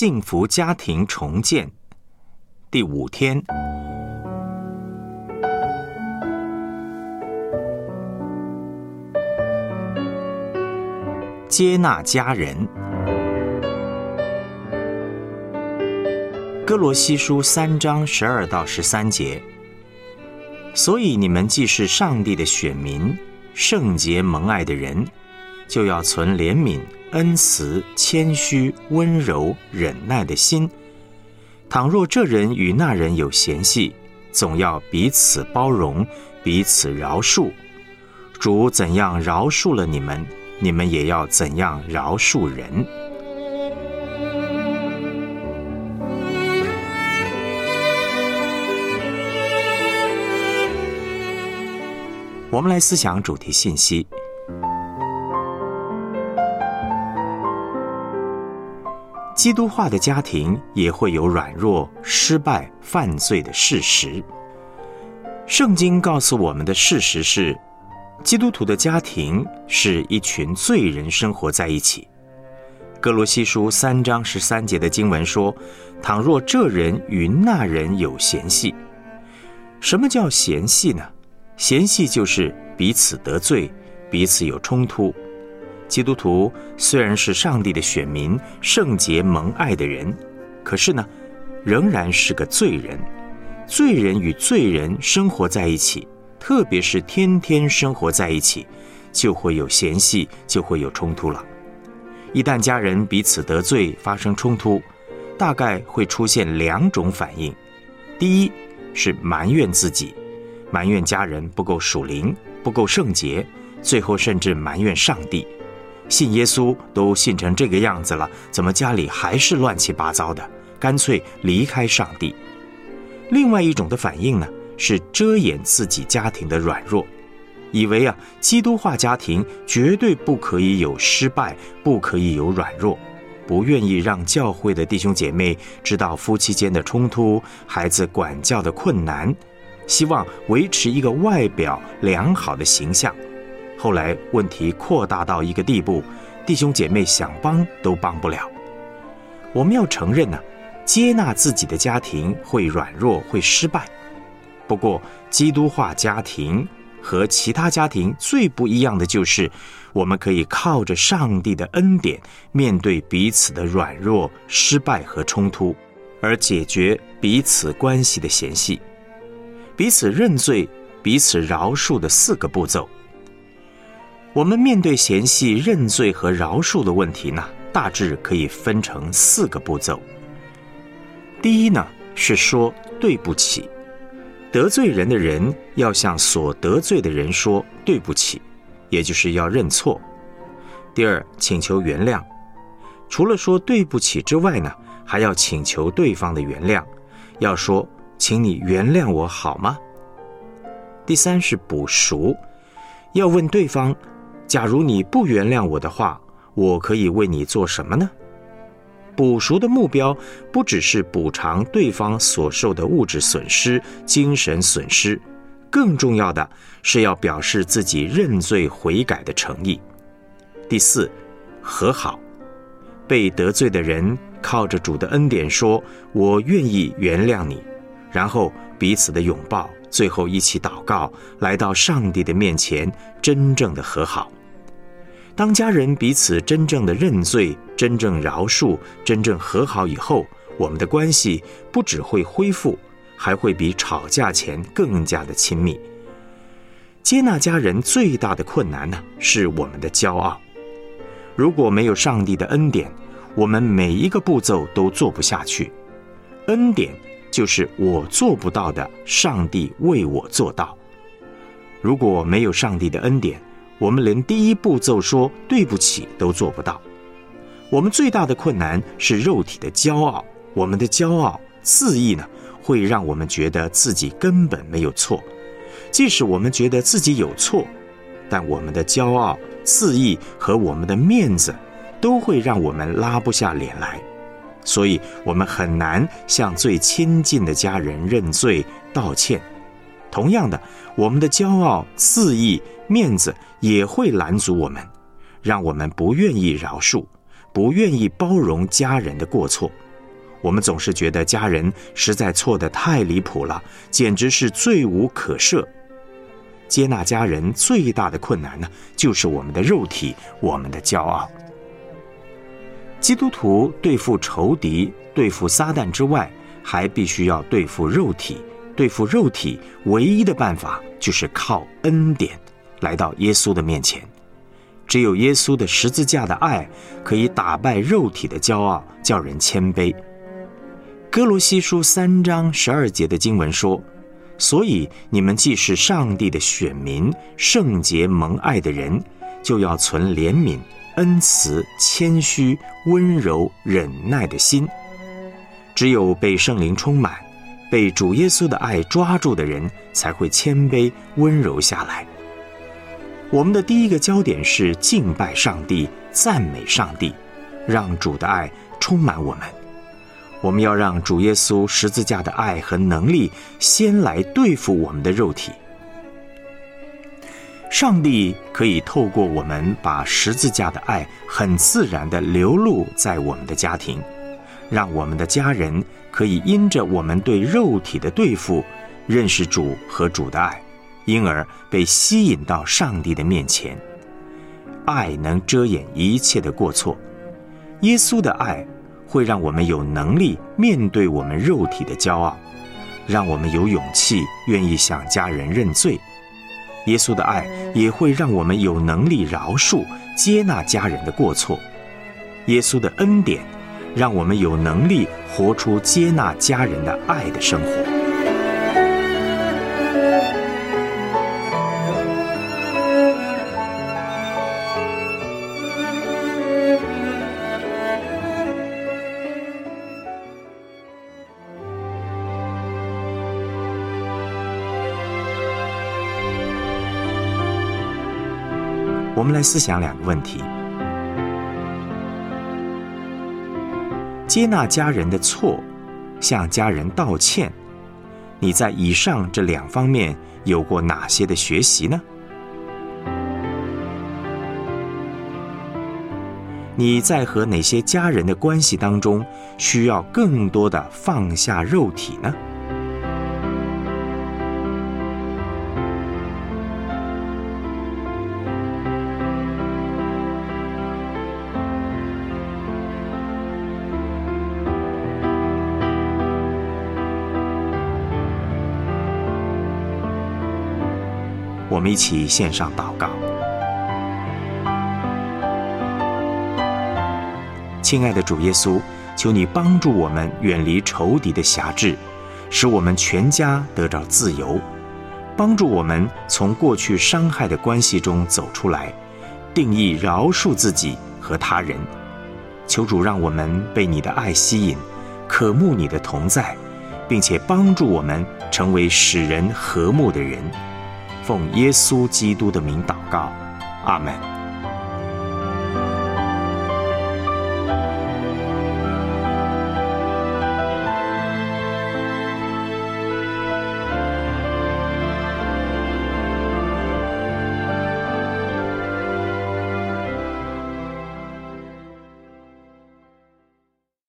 幸福家庭重建第五天，接纳家人。哥罗西书三章十二到十三节。所以你们既是上帝的选民，圣洁蒙爱的人，就要存怜悯。恩慈、谦虚、温柔、忍耐的心。倘若这人与那人有嫌隙，总要彼此包容，彼此饶恕。主怎样饶恕了你们，你们也要怎样饶恕人。我们来思想主题信息。基督化的家庭也会有软弱、失败、犯罪的事实。圣经告诉我们的事实是，基督徒的家庭是一群罪人生活在一起。哥罗西书三章十三节的经文说：“倘若这人与那人有嫌隙，什么叫嫌隙呢？嫌隙就是彼此得罪，彼此有冲突。”基督徒虽然是上帝的选民、圣洁蒙爱的人，可是呢，仍然是个罪人。罪人与罪人生活在一起，特别是天天生活在一起，就会有嫌隙，就会有冲突了。一旦家人彼此得罪，发生冲突，大概会出现两种反应：第一是埋怨自己，埋怨家人不够属灵、不够圣洁，最后甚至埋怨上帝。信耶稣都信成这个样子了，怎么家里还是乱七八糟的？干脆离开上帝。另外一种的反应呢，是遮掩自己家庭的软弱，以为啊，基督化家庭绝对不可以有失败，不可以有软弱，不愿意让教会的弟兄姐妹知道夫妻间的冲突、孩子管教的困难，希望维持一个外表良好的形象。后来问题扩大到一个地步，弟兄姐妹想帮都帮不了。我们要承认呢，接纳自己的家庭会软弱会失败。不过，基督化家庭和其他家庭最不一样的就是，我们可以靠着上帝的恩典，面对彼此的软弱、失败和冲突，而解决彼此关系的嫌隙，彼此认罪、彼此饶恕的四个步骤。我们面对嫌隙、认罪和饶恕的问题呢，大致可以分成四个步骤。第一呢，是说对不起，得罪人的人要向所得罪的人说对不起，也就是要认错。第二，请求原谅，除了说对不起之外呢，还要请求对方的原谅，要说请你原谅我好吗？第三是补赎，要问对方。假如你不原谅我的话，我可以为你做什么呢？补赎的目标不只是补偿对方所受的物质损失、精神损失，更重要的是要表示自己认罪悔改的诚意。第四，和好，被得罪的人靠着主的恩典说：“我愿意原谅你。”然后彼此的拥抱，最后一起祷告，来到上帝的面前，真正的和好。当家人彼此真正的认罪、真正饶恕、真正和好以后，我们的关系不只会恢复，还会比吵架前更加的亲密。接纳家人最大的困难呢，是我们的骄傲。如果没有上帝的恩典，我们每一个步骤都做不下去。恩典就是我做不到的，上帝为我做到。如果没有上帝的恩典，我们连第一步骤说对不起都做不到。我们最大的困难是肉体的骄傲。我们的骄傲、肆意呢，会让我们觉得自己根本没有错。即使我们觉得自己有错，但我们的骄傲、肆意和我们的面子，都会让我们拉不下脸来。所以，我们很难向最亲近的家人认罪道歉。同样的，我们的骄傲、肆意、面子也会拦阻我们，让我们不愿意饶恕，不愿意包容家人的过错。我们总是觉得家人实在错得太离谱了，简直是罪无可赦。接纳家人最大的困难呢，就是我们的肉体，我们的骄傲。基督徒对付仇敌、对付撒旦之外，还必须要对付肉体。对付肉体唯一的办法，就是靠恩典来到耶稣的面前。只有耶稣的十字架的爱，可以打败肉体的骄傲，叫人谦卑。哥罗西书三章十二节的经文说：“所以你们既是上帝的选民，圣洁蒙爱的人，就要存怜悯、恩慈、谦虚、温柔、忍耐的心。只有被圣灵充满，被主耶稣的爱抓住的人，才会谦卑温柔下来。”我们的第一个焦点是敬拜上帝、赞美上帝，让主的爱充满我们。我们要让主耶稣十字架的爱和能力先来对付我们的肉体。上帝可以透过我们把十字架的爱很自然的流露在我们的家庭，让我们的家人可以因着我们对肉体的对付，认识主和主的爱，因而被吸引到上帝的面前。爱能遮掩一切的过错，耶稣的爱。会让我们有能力面对我们肉体的骄傲，让我们有勇气愿意向家人认罪。耶稣的爱也会让我们有能力饶恕、接纳家人的过错。耶稣的恩典，让我们有能力活出接纳家人的爱的生活。我们来思想两个问题：接纳家人的错，向家人道歉。你在以上这两方面有过哪些的学习呢？你在和哪些家人的关系当中需要更多的放下肉体呢？我们一起献上祷告，亲爱的主耶稣，求你帮助我们远离仇敌的辖制，使我们全家得着自由，帮助我们从过去伤害的关系中走出来，定义饶恕自己和他人。求主让我们被你的爱吸引，渴慕你的同在，并且帮助我们成为使人和睦的人。奉耶稣基督的名祷告，阿门。